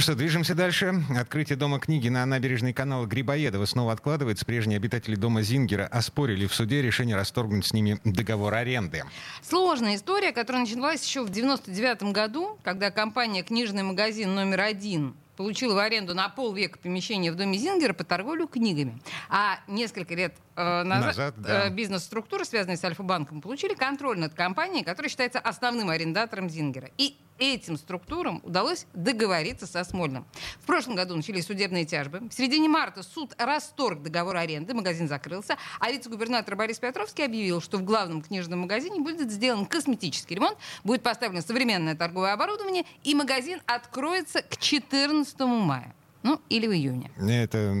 Что, движемся дальше. Открытие Дома книги на набережной канала Грибоедова снова откладывается. Прежние обитатели дома Зингера оспорили в суде решение расторгнуть с ними договор аренды. Сложная история, которая началась еще в 99 году, когда компания «Книжный магазин номер один» получила в аренду на полвека помещение в доме Зингера по торговлю книгами. А несколько лет э, назад, назад да. э, бизнес-структуры, связанные с Альфа-банком, получили контроль над компанией, которая считается основным арендатором Зингера. И этим структурам удалось договориться со Смольным. В прошлом году начались судебные тяжбы. В середине марта суд расторг договор аренды, магазин закрылся, а вице-губернатор Борис Петровский объявил, что в главном книжном магазине будет сделан косметический ремонт, будет поставлено современное торговое оборудование, и магазин откроется к 14 мая. Ну, или в июне. Это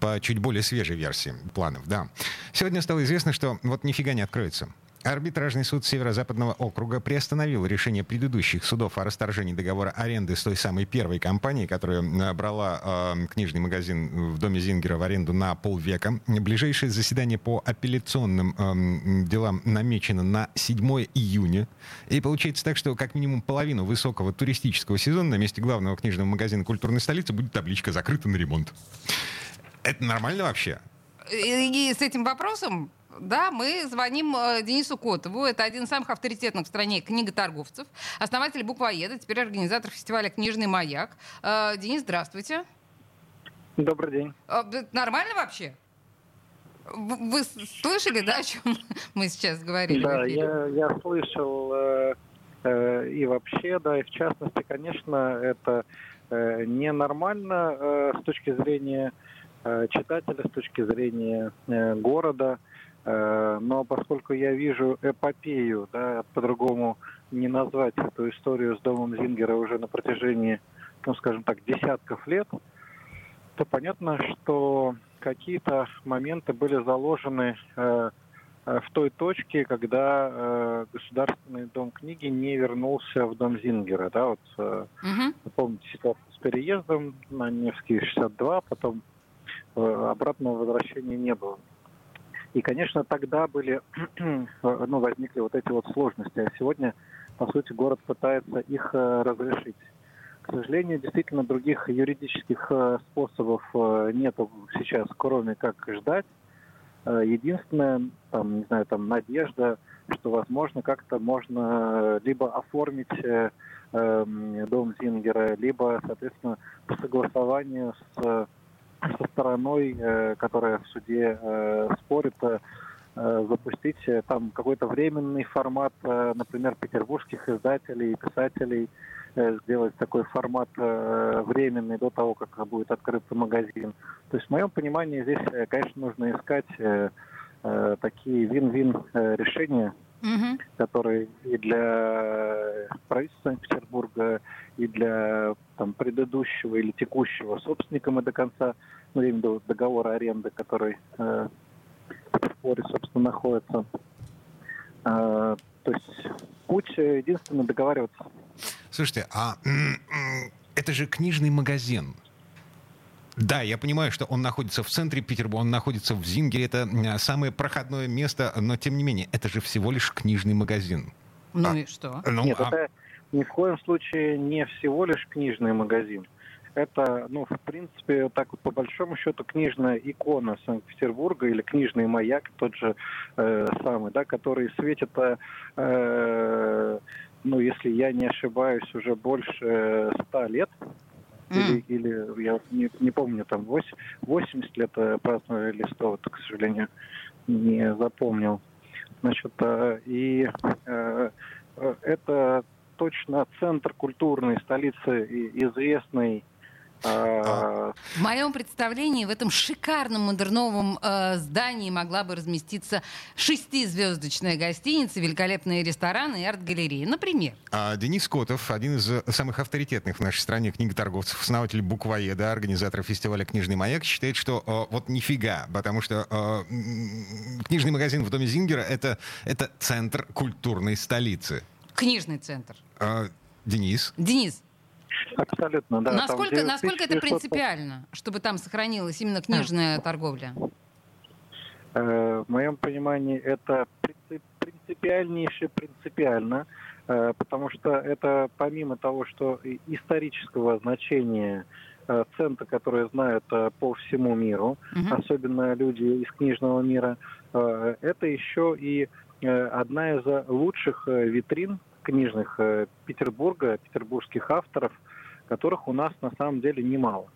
по чуть более свежей версии планов, да. Сегодня стало известно, что вот нифига не откроется. Арбитражный суд Северо-Западного округа приостановил решение предыдущих судов о расторжении договора аренды с той самой первой компанией, которая брала э, книжный магазин в доме Зингера в аренду на полвека. Ближайшее заседание по апелляционным э, делам намечено на 7 июня. И получается так, что как минимум половину высокого туристического сезона на месте главного книжного магазина культурной столицы будет табличка «Закрыта на ремонт». Это нормально вообще? И с этим вопросом да, мы звоним э, Денису Котову. Это один из самых авторитетных в стране книготорговцев, основатель буквоеда, теперь организатор фестиваля «Книжный маяк». Э, Денис, здравствуйте. Добрый день. Э, нормально вообще? Вы слышали, да, о чем мы сейчас говорили? Да, я, я слышал э, э, и вообще, да, и в частности, конечно, это э, ненормально э, с точки зрения э, читателя, с точки зрения э, города. Э, но поскольку я вижу эпопею, да, по-другому не назвать эту историю с домом Зингера уже на протяжении, ну, скажем так, десятков лет, то понятно, что какие-то моменты были заложены э, э, в той точке, когда э, Государственный дом книги не вернулся в дом Зингера. Да, вот, э, угу. помните ситуацию с переездом на Невский 62, потом э, обратного возвращения не было. И, конечно, тогда были, ну, возникли вот эти вот сложности. А сегодня, по сути, город пытается их э, разрешить. К сожалению, действительно, других юридических э, способов э, нет сейчас, кроме как ждать. Единственное, там, не знаю, там надежда, что, возможно, как-то можно либо оформить э, дом Зингера, либо, соответственно, по согласованию с со стороной, э, которая в суде э, спорит, э, запустить там какой-то временный формат, например, петербургских издателей и писателей, сделать такой формат временный до того, как будет открыться магазин. То есть в моем понимании здесь, конечно, нужно искать такие вин-вин решения, угу. которые и для правительства Санкт-Петербурга, и для там, предыдущего или текущего собственника мы до конца, ну, я имею в виду договора аренды, который э, в споре, собственно, находится. Э, то есть путь единственно договариваться. Слушайте, а это же книжный магазин. Да, я понимаю, что он находится в центре Петербурга, он находится в Зингере, это самое проходное место, но тем не менее, это же всего лишь книжный магазин. Ну а, и что? Ну, Нет, а... это ни в коем случае не всего лишь книжный магазин. Это, ну, в принципе, так вот по большому счету книжная икона Санкт-Петербурга или книжный маяк, тот же э, самый, да, который светит, э, ну, если я не ошибаюсь, уже больше ста лет. Или, или я не, не помню, там 8, 80 лет э, праздновали или 100, вот, к сожалению, не запомнил. Значит, э, и э, э это точно центр культурной столицы известной а, в моем представлении в этом шикарном модерновом э, здании могла бы разместиться шестизвездочная гостиница, великолепные рестораны и арт-галереи, например. А Денис Котов, один из самых авторитетных в нашей стране книготорговцев, основатель буквоеда, организатор фестиваля «Книжный маяк», считает, что э, вот нифига, потому что э, книжный магазин в доме Зингера это, — это центр культурной столицы. Книжный центр. А, Денис? Денис, Абсолютно, да. Насколько, там, насколько это принципиально, чтобы там сохранилась именно книжная торговля? Э, в моем понимании это принципиальнейше принципиально. э, потому что это помимо того, что исторического значения э, центра, которые знают по всему миру, угу. особенно люди из книжного мира, это еще и одна из лучших витрин книжных Петербурга, петербургских авторов, которых у нас на самом деле немало.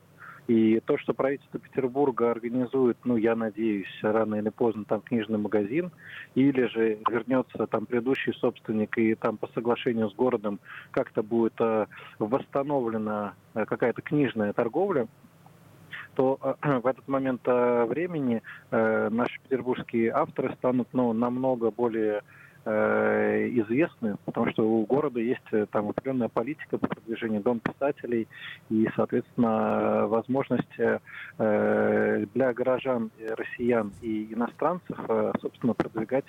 И то, что правительство Петербурга организует, ну, я надеюсь, рано или поздно там книжный магазин, или же вернется там предыдущий собственник и там по соглашению с городом как-то будет э, восстановлена э, какая-то книжная торговля, то э, в этот момент э, времени э, наши петербургские авторы станут ну, намного более Э, известны, потому что у города есть э, там определенная политика по продвижению дом писателей и, соответственно, возможность э, для горожан, россиян и иностранцев, собственно, продвигать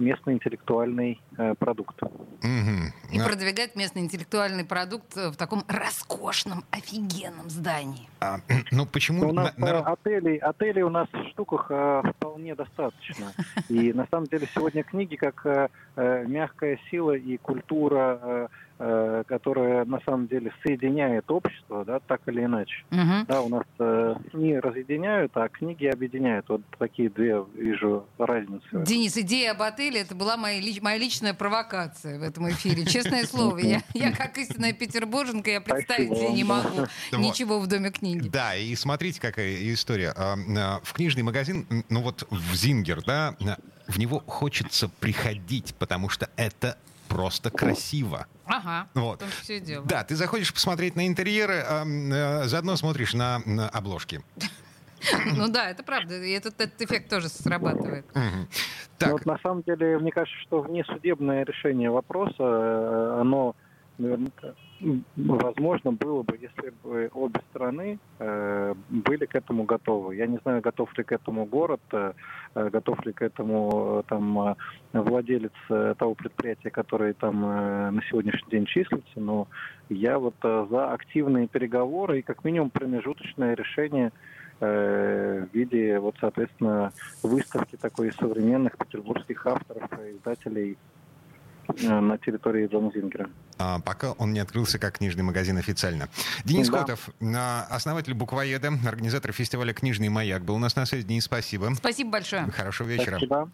местный интеллектуальный э, продукт. Угу. И а... продвигать местный интеллектуальный продукт в таком роскошном, офигенном здании. А, ну почему? у нас на... отелей, отелей у нас в штуках э, вполне достаточно. И на самом деле сегодня книги как э, э мягкая сила и культура э, Э, которая на самом деле соединяет общество, да, так или иначе. Угу. Да, у нас э, СМИ разъединяют, а книги объединяют. Вот такие две вижу разницы. Денис, идея об отеле это была моя, моя личная провокация в этом эфире. Честное слово, я, я как истинная петербурженка, я представить себе не могу ничего в Доме книги. Да, и смотрите, какая история. А, а, в книжный магазин, ну вот в Зингер, да, в него хочется приходить, потому что это просто красиво. Ага, вот. все дело. Да, ты заходишь посмотреть на интерьеры, а, а, заодно смотришь на, на обложки. Ну да, это правда. И этот, этот эффект тоже срабатывает. Так. Вот на самом деле, мне кажется, что внесудебное решение вопроса, э, оно наверняка возможно было бы, если бы обе страны э, были к этому готовы. Я не знаю, готов ли к этому город, э, готов ли к этому э, там э, владелец э, того предприятия, который там э, на сегодняшний день числится, но я вот э, за активные переговоры и как минимум промежуточное решение э, в виде, вот, соответственно, выставки такой современных петербургских авторов и издателей Э, на территории Дома Зингера. А, пока он не открылся как книжный магазин официально. Денис да. Котов, основатель буквоеда, организатор фестиваля «Книжный маяк», был у нас на связи. Денис, спасибо. Спасибо большое. Хорошего вечера. Спасибо.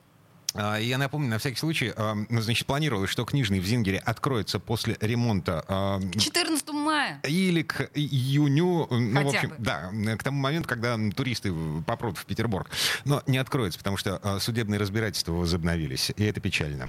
А, я напомню, на всякий случай, ну, значит, планировалось, что книжный в Зингере откроется после ремонта. К 14 мая. Или к июню. Ну, Хотя в общем, бы. да, к тому моменту, когда туристы попрут в Петербург. Но не откроется, потому что судебные разбирательства возобновились. И это печально.